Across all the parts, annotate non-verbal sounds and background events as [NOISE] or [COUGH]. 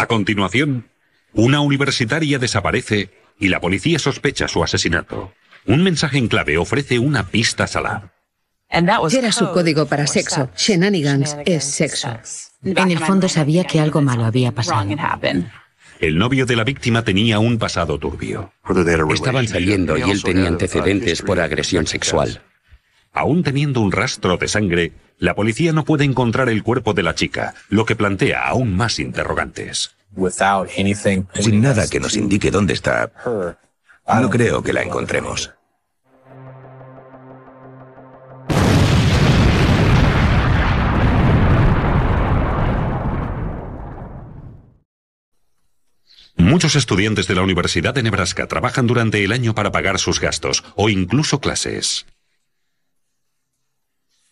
A continuación, una universitaria desaparece y la policía sospecha su asesinato. Un mensaje en clave ofrece una pista a Salah. Era su código para sexo. Shenanigans es sexo. En el fondo sabía que algo malo había pasado. El novio de la víctima tenía un pasado turbio. Estaban saliendo y él tenía antecedentes por agresión sexual. Aún teniendo un rastro de sangre, la policía no puede encontrar el cuerpo de la chica, lo que plantea aún más interrogantes. Sin nada que nos indique dónde está, no creo que la encontremos. Muchos estudiantes de la Universidad de Nebraska trabajan durante el año para pagar sus gastos o incluso clases.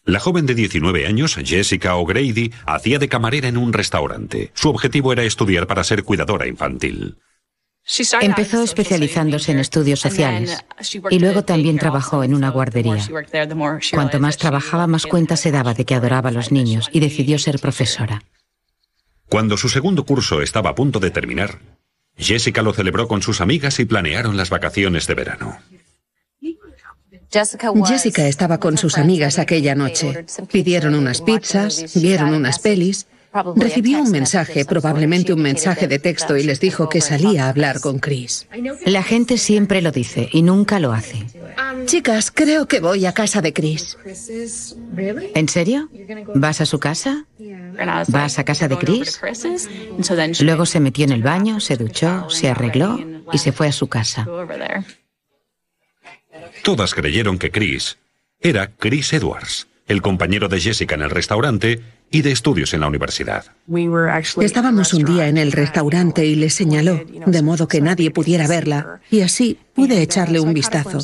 La joven de 19 años, Jessica O'Grady, hacía de camarera en un restaurante. Su objetivo era estudiar para ser cuidadora infantil. Empezó especializándose en estudios sociales y luego también trabajó en una guardería. Cuanto más trabajaba, más cuenta se daba de que adoraba a los niños y decidió ser profesora. Cuando su segundo curso estaba a punto de terminar, Jessica lo celebró con sus amigas y planearon las vacaciones de verano. Jessica estaba con sus amigas aquella noche. Pidieron unas pizzas, vieron unas pelis. Recibió un mensaje, probablemente un mensaje de texto, y les dijo que salía a hablar con Chris. La gente siempre lo dice y nunca lo hace. Chicas, creo que voy a casa de Chris. ¿En serio? ¿Vas a su casa? ¿Vas a casa de Chris? Luego se metió en el baño, se duchó, se arregló y se fue a su casa. Todas creyeron que Chris era Chris Edwards, el compañero de Jessica en el restaurante y de estudios en la universidad. Estábamos un día en el restaurante y le señaló, de modo que nadie pudiera verla, y así pude echarle un vistazo.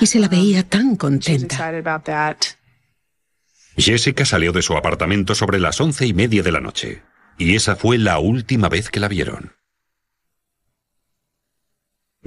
Y se la veía tan contenta. Jessica salió de su apartamento sobre las once y media de la noche, y esa fue la última vez que la vieron.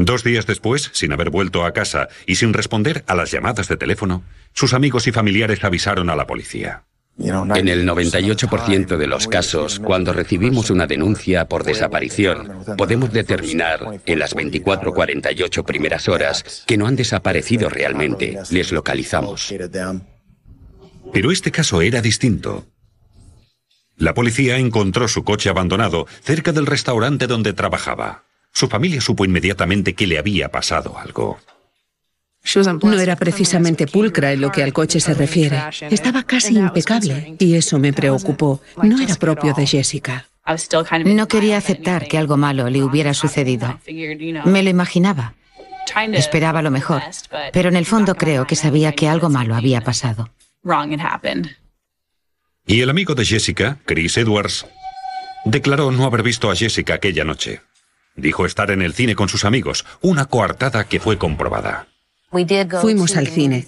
Dos días después, sin haber vuelto a casa y sin responder a las llamadas de teléfono, sus amigos y familiares avisaron a la policía. En el 98% de los casos, cuando recibimos una denuncia por desaparición, podemos determinar en las 24-48 primeras horas que no han desaparecido realmente. Les localizamos. Pero este caso era distinto. La policía encontró su coche abandonado cerca del restaurante donde trabajaba. Su familia supo inmediatamente que le había pasado algo. No era precisamente pulcra en lo que al coche se refiere. Estaba casi impecable y eso me preocupó. No era propio de Jessica. No quería aceptar que algo malo le hubiera sucedido. Me lo imaginaba. Esperaba lo mejor, pero en el fondo creo que sabía que algo malo había pasado. Y el amigo de Jessica, Chris Edwards, declaró no haber visto a Jessica aquella noche. Dijo estar en el cine con sus amigos, una coartada que fue comprobada. Fuimos al cine.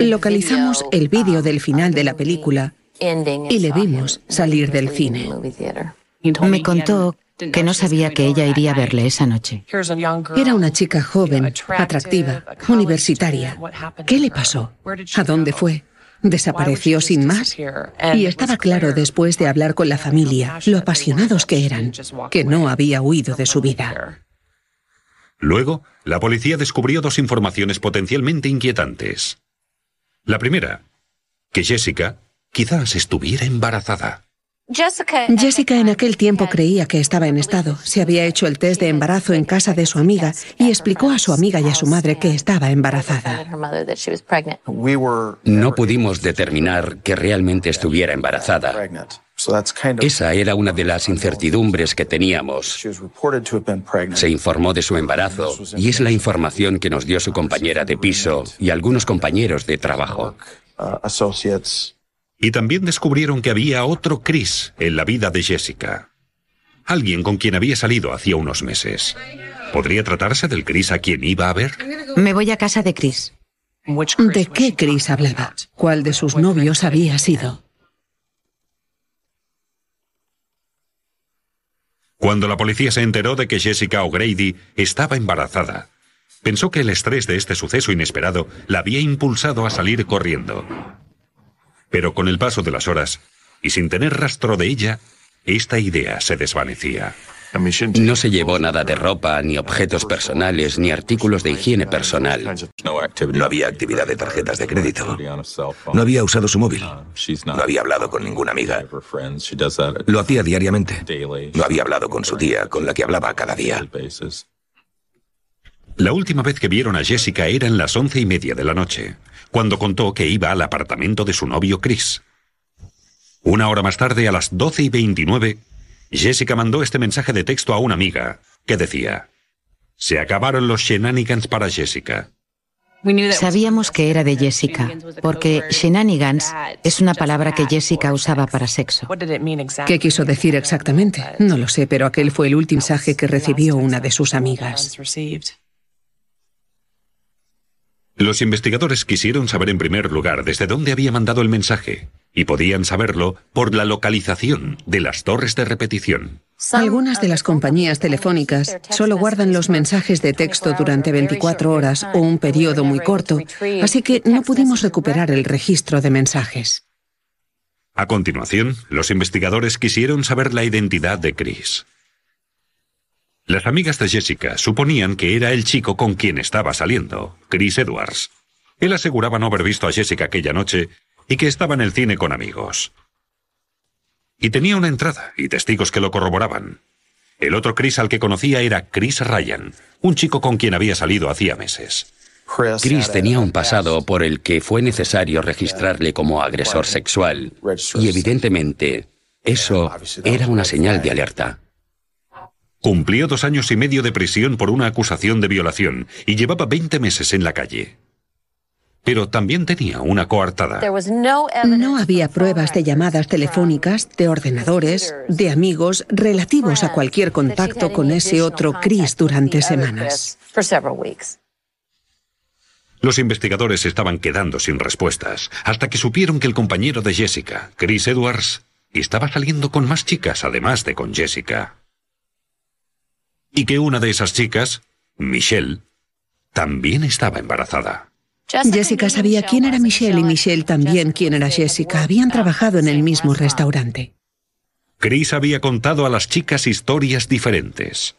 Localizamos el vídeo del final de la película y le vimos salir del cine. Me contó que no sabía que ella iría a verle esa noche. Era una chica joven, atractiva, universitaria. ¿Qué le pasó? ¿A dónde fue? Desapareció sin más y estaba claro después de hablar con la familia lo apasionados que eran, que no había huido de su vida. Luego, la policía descubrió dos informaciones potencialmente inquietantes. La primera, que Jessica quizás estuviera embarazada. Jessica en aquel tiempo creía que estaba en estado. Se había hecho el test de embarazo en casa de su amiga y explicó a su amiga y a su madre que estaba embarazada. No pudimos determinar que realmente estuviera embarazada. Esa era una de las incertidumbres que teníamos. Se informó de su embarazo y es la información que nos dio su compañera de piso y algunos compañeros de trabajo. Y también descubrieron que había otro Chris en la vida de Jessica. Alguien con quien había salido hacía unos meses. ¿Podría tratarse del Chris a quien iba a ver? Me voy a casa de Chris. ¿De qué Chris hablaba? ¿Cuál de sus novios había sido? Cuando la policía se enteró de que Jessica O'Grady estaba embarazada, pensó que el estrés de este suceso inesperado la había impulsado a salir corriendo. Pero con el paso de las horas, y sin tener rastro de ella, esta idea se desvanecía. No se llevó nada de ropa, ni objetos personales, ni artículos de higiene personal. No había actividad de tarjetas de crédito. No había usado su móvil. No había hablado con ninguna amiga. Lo hacía diariamente. No había hablado con su tía, con la que hablaba cada día. La última vez que vieron a Jessica era en las once y media de la noche, cuando contó que iba al apartamento de su novio Chris. Una hora más tarde, a las doce y veintinueve, Jessica mandó este mensaje de texto a una amiga, que decía, Se acabaron los shenanigans para Jessica. Sabíamos que era de Jessica, porque shenanigans es una palabra que Jessica usaba para sexo. ¿Qué quiso decir exactamente? No lo sé, pero aquel fue el último mensaje que recibió una de sus amigas. Los investigadores quisieron saber en primer lugar desde dónde había mandado el mensaje, y podían saberlo por la localización de las torres de repetición. Algunas de las compañías telefónicas solo guardan los mensajes de texto durante 24 horas o un periodo muy corto, así que no pudimos recuperar el registro de mensajes. A continuación, los investigadores quisieron saber la identidad de Chris. Las amigas de Jessica suponían que era el chico con quien estaba saliendo, Chris Edwards. Él aseguraba no haber visto a Jessica aquella noche y que estaba en el cine con amigos. Y tenía una entrada y testigos que lo corroboraban. El otro Chris al que conocía era Chris Ryan, un chico con quien había salido hacía meses. Chris tenía un pasado por el que fue necesario registrarle como agresor sexual y evidentemente eso era una señal de alerta. Cumplió dos años y medio de prisión por una acusación de violación y llevaba 20 meses en la calle. Pero también tenía una coartada. No había pruebas de llamadas telefónicas, de ordenadores, de amigos relativos a cualquier contacto con ese otro Chris durante semanas. Los investigadores estaban quedando sin respuestas, hasta que supieron que el compañero de Jessica, Chris Edwards, estaba saliendo con más chicas además de con Jessica y que una de esas chicas, Michelle, también estaba embarazada. Jessica sabía quién era Michelle y Michelle también quién era Jessica. Habían trabajado en el mismo restaurante. Chris había contado a las chicas historias diferentes.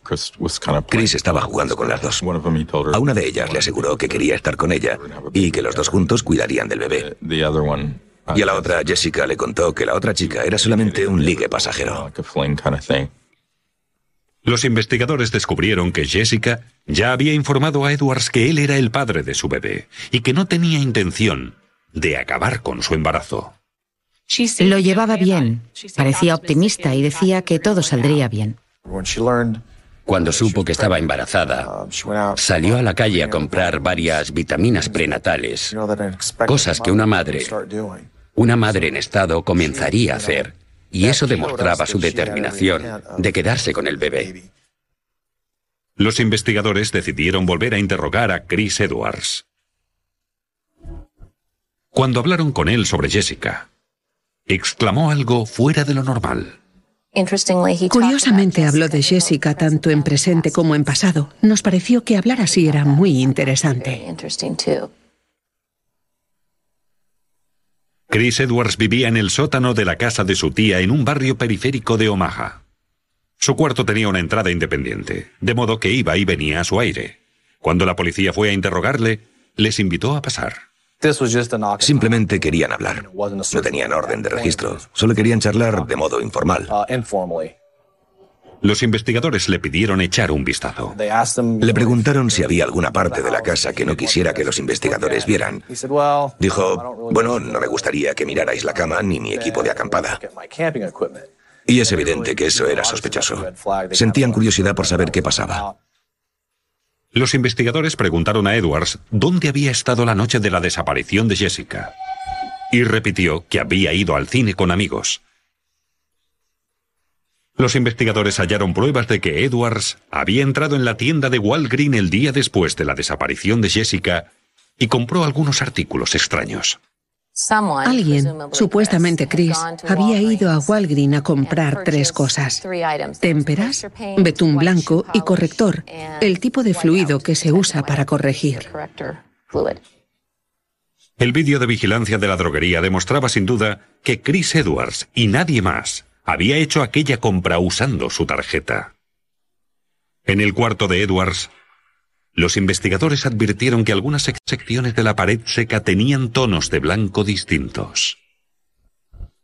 Chris estaba jugando con las dos. A una de ellas le aseguró que quería estar con ella y que los dos juntos cuidarían del bebé. Y a la otra, Jessica le contó que la otra chica era solamente un ligue pasajero. Los investigadores descubrieron que Jessica ya había informado a Edwards que él era el padre de su bebé y que no tenía intención de acabar con su embarazo. Lo llevaba bien, parecía optimista y decía que todo saldría bien. Cuando supo que estaba embarazada, salió a la calle a comprar varias vitaminas prenatales, cosas que una madre, una madre en estado comenzaría a hacer y eso demostraba su determinación de quedarse con el bebé. Los investigadores decidieron volver a interrogar a Chris Edwards. Cuando hablaron con él sobre Jessica, exclamó algo fuera de lo normal. Curiosamente habló de Jessica tanto en presente como en pasado. Nos pareció que hablar así era muy interesante. Chris Edwards vivía en el sótano de la casa de su tía en un barrio periférico de Omaha. Su cuarto tenía una entrada independiente, de modo que iba y venía a su aire. Cuando la policía fue a interrogarle, les invitó a pasar. Simplemente querían hablar. No tenían orden de registro. Solo querían charlar de modo informal. Los investigadores le pidieron echar un vistazo. Le preguntaron si había alguna parte de la casa que no quisiera que los investigadores vieran. Dijo, bueno, no me gustaría que mirarais la cama ni mi equipo de acampada. Y es evidente que eso era sospechoso. Sentían curiosidad por saber qué pasaba. Los investigadores preguntaron a Edwards dónde había estado la noche de la desaparición de Jessica. Y repitió que había ido al cine con amigos. Los investigadores hallaron pruebas de que Edwards había entrado en la tienda de Walgreen el día después de la desaparición de Jessica y compró algunos artículos extraños. Alguien, supuestamente Chris, había ido a Walgreen a comprar tres cosas. Témperas, betún blanco y corrector, el tipo de fluido que se usa para corregir. El vídeo de vigilancia de la droguería demostraba sin duda que Chris Edwards y nadie más había hecho aquella compra usando su tarjeta. En el cuarto de Edwards, los investigadores advirtieron que algunas secciones de la pared seca tenían tonos de blanco distintos.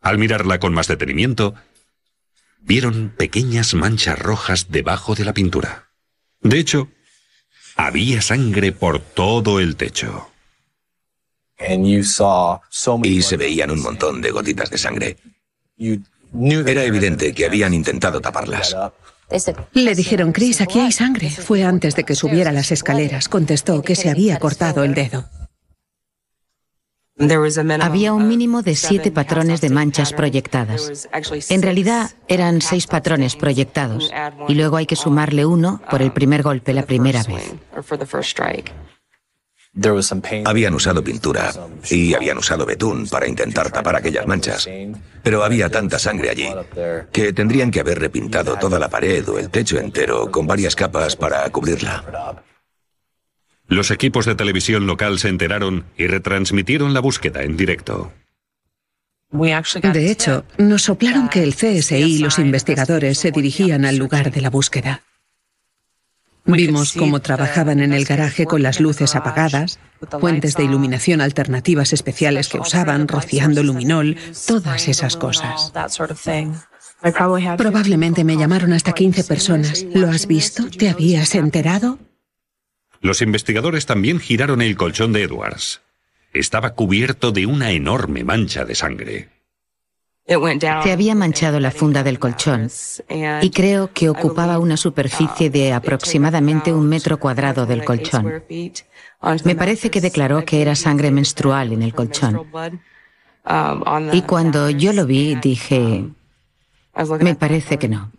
Al mirarla con más detenimiento, vieron pequeñas manchas rojas debajo de la pintura. De hecho, había sangre por todo el techo. Y se veían un montón de gotitas de sangre. Era evidente que habían intentado taparlas. Le dijeron, Chris, aquí hay sangre. Fue antes de que subiera las escaleras. Contestó que se había cortado el dedo. Había un mínimo de siete patrones de manchas proyectadas. En realidad eran seis patrones proyectados y luego hay que sumarle uno por el primer golpe la primera vez. Habían usado pintura y habían usado betún para intentar tapar aquellas manchas, pero había tanta sangre allí que tendrían que haber repintado toda la pared o el techo entero con varias capas para cubrirla. Los equipos de televisión local se enteraron y retransmitieron la búsqueda en directo. De hecho, nos soplaron que el CSI y los investigadores se dirigían al lugar de la búsqueda. Vimos cómo trabajaban en el garaje con las luces apagadas, fuentes de iluminación alternativas especiales que usaban, rociando luminol, todas esas cosas. Probablemente me llamaron hasta 15 personas. ¿Lo has visto? ¿Te habías enterado? Los investigadores también giraron el colchón de Edwards. Estaba cubierto de una enorme mancha de sangre. Se había manchado la funda del colchón y creo que ocupaba una superficie de aproximadamente un metro cuadrado del colchón. Me parece que declaró que era sangre menstrual en el colchón. Y cuando yo lo vi dije, me parece que [LAUGHS] no.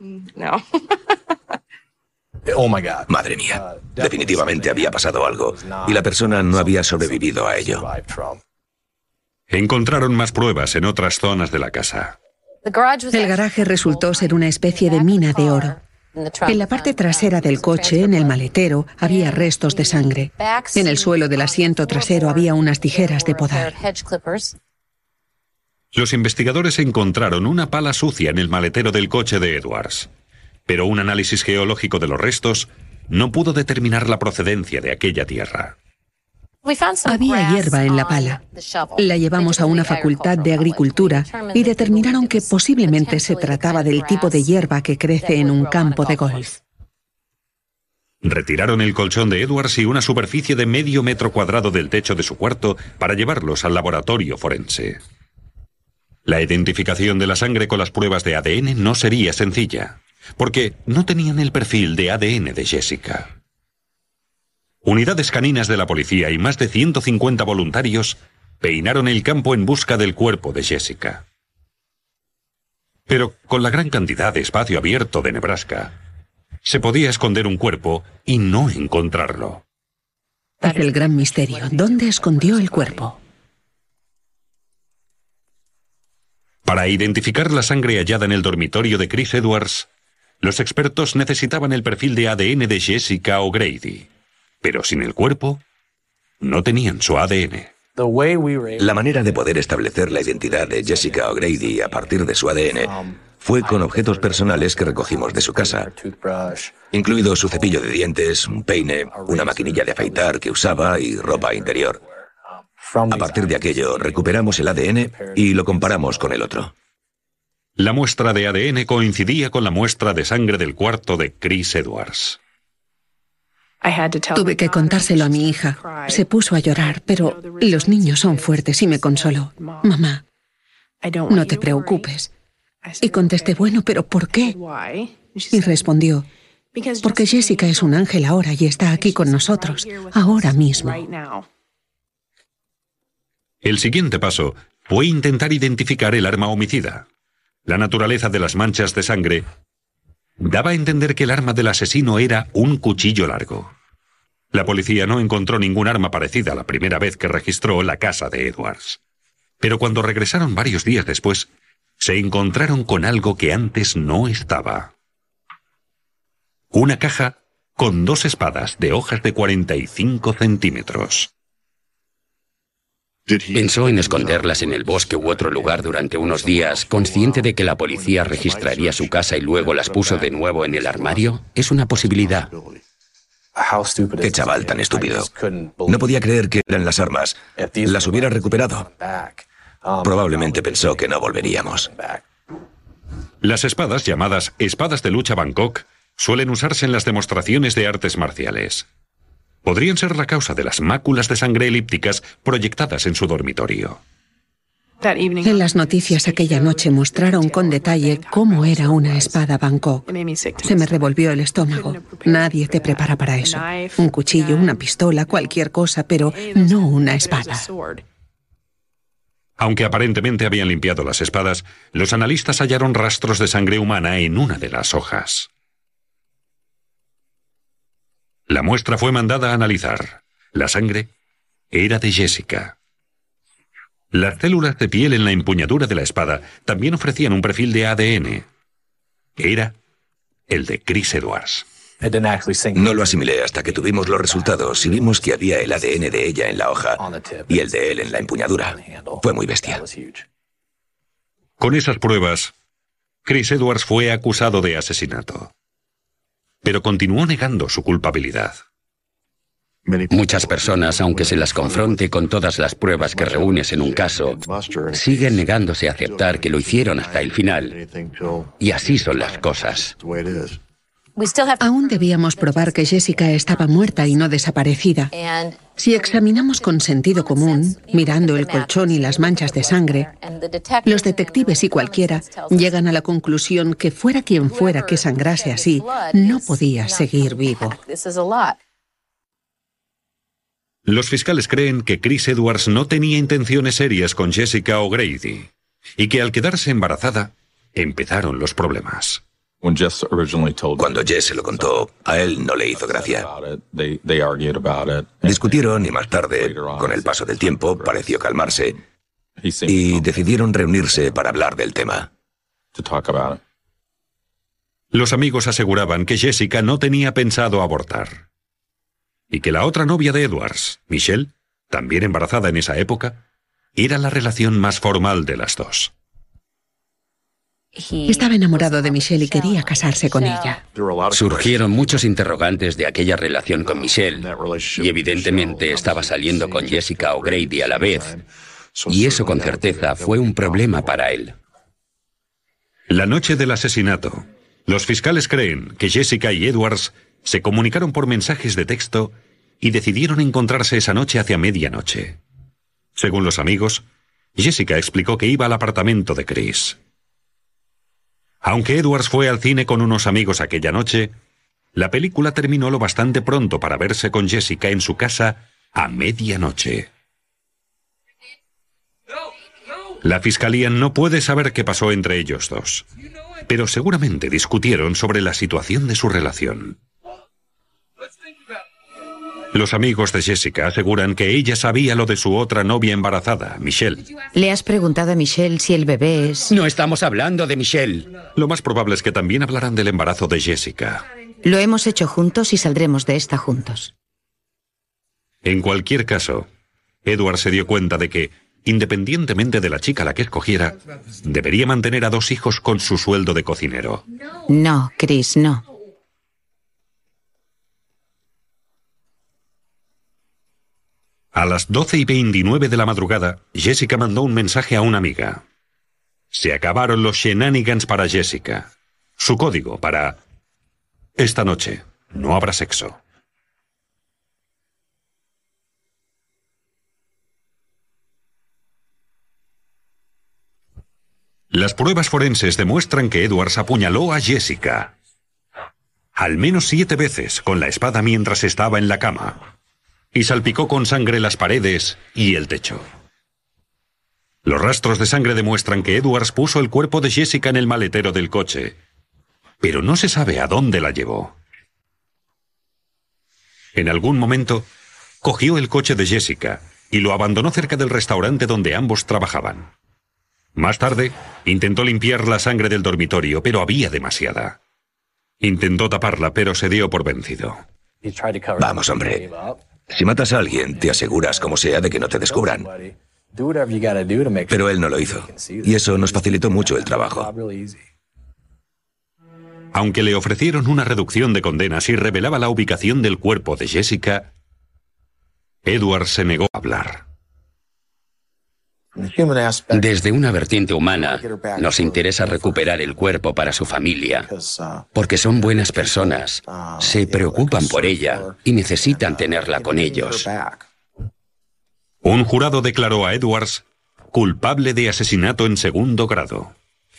Oh Madre mía, definitivamente había pasado algo y la persona no había sobrevivido a ello. Encontraron más pruebas en otras zonas de la casa. El garaje resultó ser una especie de mina de oro. En la parte trasera del coche, en el maletero, había restos de sangre. En el suelo del asiento trasero había unas tijeras de podar. Los investigadores encontraron una pala sucia en el maletero del coche de Edwards pero un análisis geológico de los restos no pudo determinar la procedencia de aquella tierra. Había hierba en la pala. La llevamos a una facultad de agricultura y determinaron que posiblemente se trataba del tipo de hierba que crece en un campo de golf. Retiraron el colchón de Edwards y una superficie de medio metro cuadrado del techo de su cuarto para llevarlos al laboratorio forense. La identificación de la sangre con las pruebas de ADN no sería sencilla porque no tenían el perfil de ADN de Jessica. Unidades caninas de la policía y más de 150 voluntarios peinaron el campo en busca del cuerpo de Jessica. Pero con la gran cantidad de espacio abierto de Nebraska, se podía esconder un cuerpo y no encontrarlo. el gran misterio. ¿Dónde escondió el cuerpo? Para identificar la sangre hallada en el dormitorio de Chris Edwards, los expertos necesitaban el perfil de ADN de Jessica O'Grady, pero sin el cuerpo, no tenían su ADN. La manera de poder establecer la identidad de Jessica O'Grady a partir de su ADN fue con objetos personales que recogimos de su casa, incluido su cepillo de dientes, un peine, una maquinilla de afeitar que usaba y ropa interior. A partir de aquello, recuperamos el ADN y lo comparamos con el otro. La muestra de ADN coincidía con la muestra de sangre del cuarto de Chris Edwards. Tuve que contárselo a mi hija. Se puso a llorar, pero los niños son fuertes y me consoló. Mamá, no te preocupes. Y contesté, bueno, pero ¿por qué? Y respondió, porque Jessica es un ángel ahora y está aquí con nosotros, ahora mismo. El siguiente paso fue intentar identificar el arma homicida. La naturaleza de las manchas de sangre daba a entender que el arma del asesino era un cuchillo largo. La policía no encontró ningún arma parecida la primera vez que registró la casa de Edwards. Pero cuando regresaron varios días después, se encontraron con algo que antes no estaba. Una caja con dos espadas de hojas de 45 centímetros. Pensó en esconderlas en el bosque u otro lugar durante unos días, consciente de que la policía registraría su casa y luego las puso de nuevo en el armario. Es una posibilidad. Qué chaval tan estúpido. No podía creer que eran las armas. Las hubiera recuperado. Probablemente pensó que no volveríamos. Las espadas, llamadas espadas de lucha Bangkok, suelen usarse en las demostraciones de artes marciales podrían ser la causa de las máculas de sangre elípticas proyectadas en su dormitorio. En las noticias aquella noche mostraron con detalle cómo era una espada Bangkok. Se me revolvió el estómago. Nadie te prepara para eso. Un cuchillo, una pistola, cualquier cosa, pero no una espada. Aunque aparentemente habían limpiado las espadas, los analistas hallaron rastros de sangre humana en una de las hojas. La muestra fue mandada a analizar. La sangre era de Jessica. Las células de piel en la empuñadura de la espada también ofrecían un perfil de ADN. Era el de Chris Edwards. No lo asimilé hasta que tuvimos los resultados y vimos que había el ADN de ella en la hoja y el de él en la empuñadura. Fue muy bestia. Con esas pruebas, Chris Edwards fue acusado de asesinato pero continuó negando su culpabilidad. Muchas personas, aunque se las confronte con todas las pruebas que reúnes en un caso, siguen negándose a aceptar que lo hicieron hasta el final. Y así son las cosas. Aún debíamos probar que Jessica estaba muerta y no desaparecida. Si examinamos con sentido común, mirando el colchón y las manchas de sangre, los detectives y cualquiera llegan a la conclusión que fuera quien fuera que sangrase así, no podía seguir vivo. Los fiscales creen que Chris Edwards no tenía intenciones serias con Jessica O'Grady y que al quedarse embarazada empezaron los problemas. Cuando Jess se lo contó, a él no le hizo gracia. Discutieron y más tarde, con el paso del tiempo, pareció calmarse y decidieron reunirse para hablar del tema. Los amigos aseguraban que Jessica no tenía pensado abortar y que la otra novia de Edwards, Michelle, también embarazada en esa época, era la relación más formal de las dos. Estaba enamorado de Michelle y quería casarse con ella. Surgieron muchos interrogantes de aquella relación con Michelle y evidentemente estaba saliendo con Jessica O'Grady a la vez. Y eso con certeza fue un problema para él. La noche del asesinato, los fiscales creen que Jessica y Edwards se comunicaron por mensajes de texto y decidieron encontrarse esa noche hacia medianoche. Según los amigos, Jessica explicó que iba al apartamento de Chris. Aunque Edwards fue al cine con unos amigos aquella noche, la película terminó lo bastante pronto para verse con Jessica en su casa a medianoche. La fiscalía no puede saber qué pasó entre ellos dos, pero seguramente discutieron sobre la situación de su relación. Los amigos de Jessica aseguran que ella sabía lo de su otra novia embarazada, Michelle. ¿Le has preguntado a Michelle si el bebé es... No estamos hablando de Michelle. Lo más probable es que también hablarán del embarazo de Jessica. Lo hemos hecho juntos y saldremos de esta juntos. En cualquier caso, Edward se dio cuenta de que, independientemente de la chica a la que escogiera, debería mantener a dos hijos con su sueldo de cocinero. No, Chris, no. A las 12 y 29 de la madrugada, Jessica mandó un mensaje a una amiga. Se acabaron los shenanigans para Jessica. Su código para... Esta noche no habrá sexo. Las pruebas forenses demuestran que Edwards apuñaló a Jessica. Al menos siete veces con la espada mientras estaba en la cama y salpicó con sangre las paredes y el techo. Los rastros de sangre demuestran que Edwards puso el cuerpo de Jessica en el maletero del coche, pero no se sabe a dónde la llevó. En algún momento, cogió el coche de Jessica y lo abandonó cerca del restaurante donde ambos trabajaban. Más tarde, intentó limpiar la sangre del dormitorio, pero había demasiada. Intentó taparla, pero se dio por vencido. Vamos, hombre. Si matas a alguien, te aseguras como sea de que no te descubran. Pero él no lo hizo. Y eso nos facilitó mucho el trabajo. Aunque le ofrecieron una reducción de condenas y revelaba la ubicación del cuerpo de Jessica, Edward se negó a hablar. Desde una vertiente humana, nos interesa recuperar el cuerpo para su familia, porque son buenas personas, se preocupan por ella y necesitan tenerla con ellos. Un jurado declaró a Edwards culpable de asesinato en segundo grado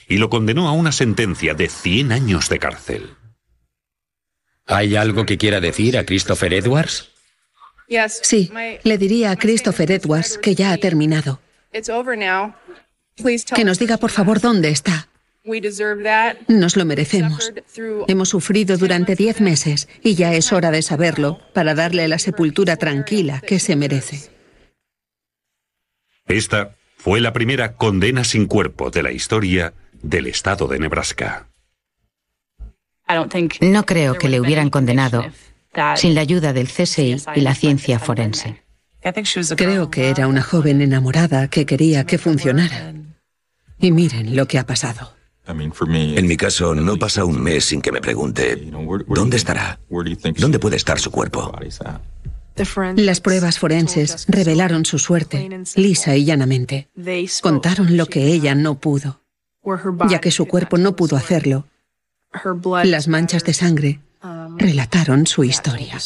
y lo condenó a una sentencia de 100 años de cárcel. ¿Hay algo que quiera decir a Christopher Edwards? Sí, le diría a Christopher Edwards que ya ha terminado. Que nos diga por favor dónde está. Nos lo merecemos. Hemos sufrido durante diez meses y ya es hora de saberlo para darle la sepultura tranquila que se merece. Esta fue la primera condena sin cuerpo de la historia del estado de Nebraska. No creo que le hubieran condenado sin la ayuda del CSI y la ciencia forense. Creo que era una joven enamorada que quería que funcionara. Y miren lo que ha pasado. En mi caso, no pasa un mes sin que me pregunte, ¿dónde estará? ¿Dónde puede estar su cuerpo? Las pruebas forenses revelaron su suerte, lisa y llanamente. Contaron lo que ella no pudo. Ya que su cuerpo no pudo hacerlo, las manchas de sangre relataron su historia.